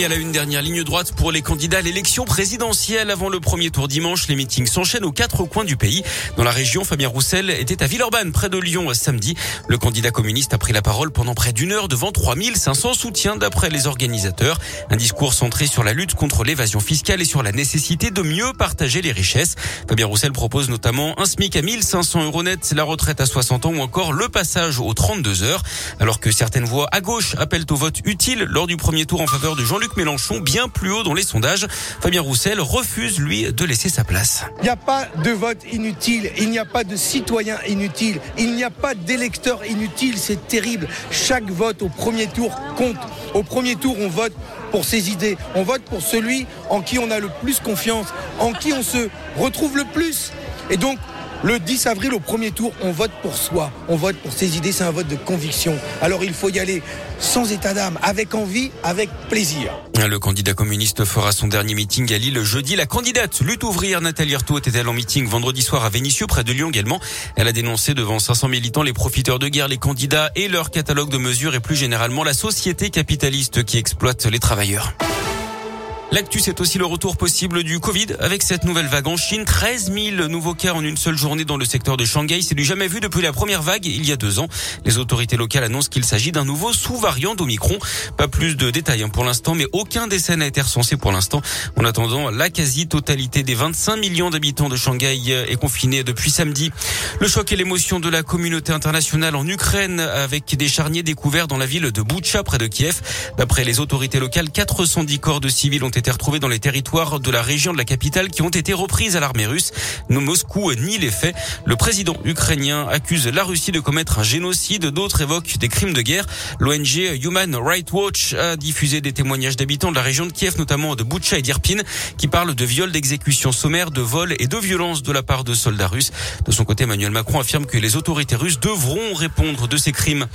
Et à la une dernière ligne droite pour les candidats à l'élection présidentielle avant le premier tour dimanche. Les meetings s'enchaînent aux quatre coins du pays. Dans la région, Fabien Roussel était à Villeurbanne, près de Lyon, samedi. Le candidat communiste a pris la parole pendant près d'une heure devant 3500 soutiens d'après les organisateurs. Un discours centré sur la lutte contre l'évasion fiscale et sur la nécessité de mieux partager les richesses. Fabien Roussel propose notamment un SMIC à 1500 euros net, la retraite à 60 ans ou encore le passage aux 32 heures. Alors que certaines voix à gauche appellent au vote utile lors du premier tour en faveur de Jean-Luc Mélenchon bien plus haut dans les sondages. Fabien Roussel refuse, lui, de laisser sa place. Il n'y a pas de vote inutile, il n'y a pas de citoyen inutile, il n'y a pas d'électeur inutile, c'est terrible. Chaque vote au premier tour compte. Au premier tour, on vote pour ses idées, on vote pour celui en qui on a le plus confiance, en qui on se retrouve le plus. Et donc, le 10 avril, au premier tour, on vote pour soi, on vote pour ses idées, c'est un vote de conviction. Alors il faut y aller sans état d'âme, avec envie, avec plaisir. Le candidat communiste fera son dernier meeting à Lille jeudi. La candidate lutte ouvrière Nathalie Arthaud était-elle en meeting vendredi soir à Vénissieux, près de Lyon également. Elle a dénoncé devant 500 militants les profiteurs de guerre, les candidats et leur catalogue de mesures et plus généralement la société capitaliste qui exploite les travailleurs. L'actu, c'est aussi le retour possible du Covid avec cette nouvelle vague en Chine. 13 000 nouveaux cas en une seule journée dans le secteur de Shanghai. C'est du jamais vu depuis la première vague il y a deux ans. Les autorités locales annoncent qu'il s'agit d'un nouveau sous-variant d'Omicron. Pas plus de détails hein, pour l'instant, mais aucun décès n'a été recensé pour l'instant. En attendant, la quasi-totalité des 25 millions d'habitants de Shanghai est confinée depuis samedi. Le choc et l'émotion de la communauté internationale en Ukraine avec des charniers découverts dans la ville de Boutcha près de Kiev. D'après les autorités locales, 410 corps de civils ont été été retrouvés dans les territoires de la région de la capitale qui ont été reprises à l'armée russe. Moscou nie les faits. Le président ukrainien accuse la Russie de commettre un génocide. D'autres évoquent des crimes de guerre. L'ONG Human Rights Watch a diffusé des témoignages d'habitants de la région de Kiev, notamment de Boutcha et d'Irpin, qui parlent de viols, d'exécutions sommaires, de vols et de violences de la part de soldats russes. De son côté, Emmanuel Macron affirme que les autorités russes devront répondre de ces crimes.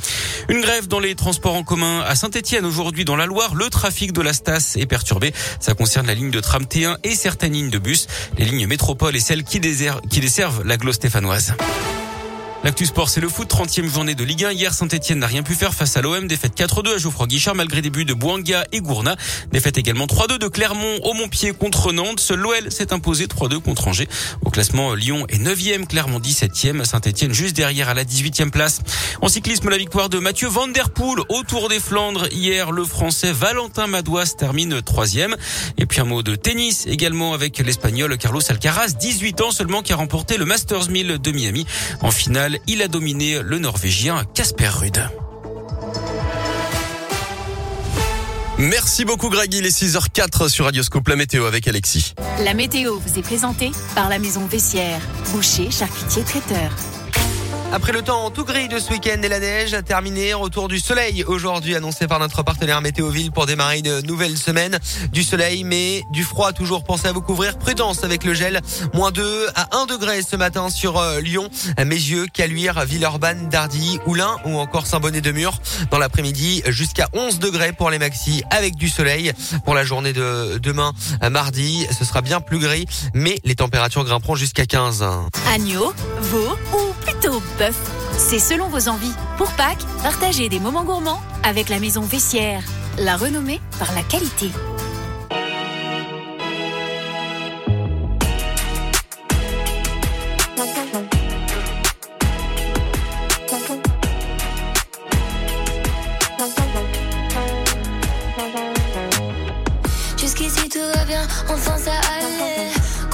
Une grève dans les transports en commun à Saint-Etienne aujourd'hui dans la Loire. Le trafic de la Stas est perturbé. Ça concerne la ligne de tram T1 et certaines lignes de bus, les lignes métropole et celles qui, desservent la Glo stéphanoise. L'actu sport, c'est le foot. 30e journée de Ligue 1. Hier, Saint-Etienne n'a rien pu faire face à l'OM. Défaite 4-2 à Geoffroy Guichard malgré des buts de Bouanga et Gourna. Défaite également 3-2 de Clermont au Montpied contre Nantes. Seul l'OL s'est imposé 3-2 contre Angers. Au classement, Lyon est 9e, Clermont 17e, Saint-Etienne juste derrière à la 18e place. En cyclisme, la victoire de Mathieu Van Der Poel au Tour des Flandres. Hier, le Français Valentin Madouas termine 3e. Et puis un mot de tennis également avec l'Espagnol Carlos Alcaraz, 18 ans seulement, qui a remporté le Masters 1000 de Miami. En finale, il a dominé le Norvégien Casper Ruud. Merci beaucoup Greg, il est 6h04 sur Radioscope, la météo avec Alexis. La météo vous est présentée par la maison Vessière, boucher, charcutier, traiteur. Après le temps tout gris de ce week-end et la neige a terminé, retour du soleil aujourd'hui annoncé par notre partenaire Météoville pour démarrer une nouvelle semaine. Du soleil mais du froid toujours. Pensez à vous couvrir. Prudence avec le gel. Moins 2 à 1 degré ce matin sur euh, Lyon, Mézieux, Caluire, Villeurbanne, Dardy, Oulin ou encore Saint-Bonnet-de-Mur. Dans l'après-midi jusqu'à 11 degrés pour les maxis avec du soleil. Pour la journée de demain, mardi, ce sera bien plus gris mais les températures grimperont jusqu'à 15. Agneau, veau ou plutôt C'est selon vos envies. Pour Pâques, partagez des moments gourmands avec la maison Vessière, la renommée par la qualité. Jusqu'ici tout va bien, enfin ça allait.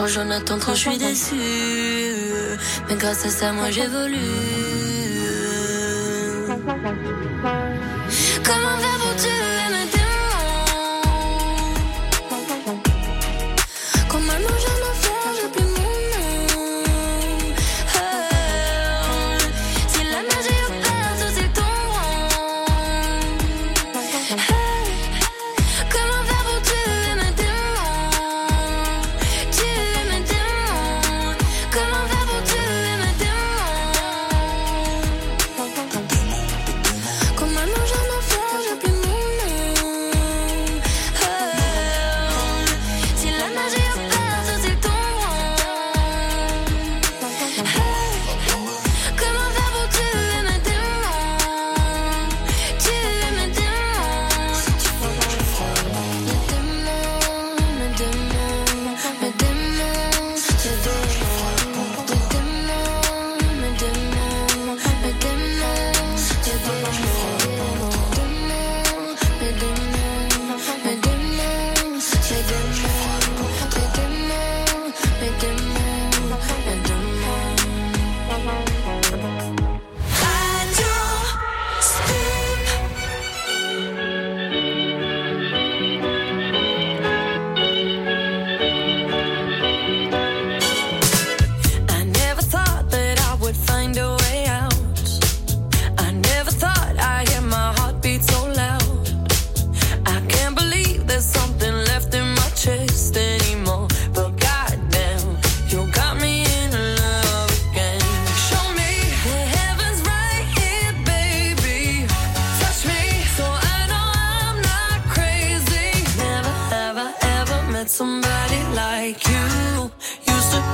Quand j'en attends, trop je suis déçu. Mais grâce à ça, moi j'évolue.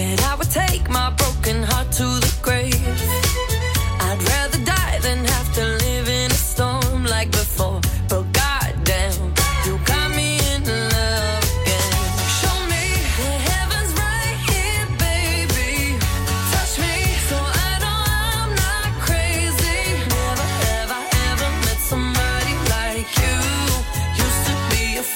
I would take my broken heart to the grave.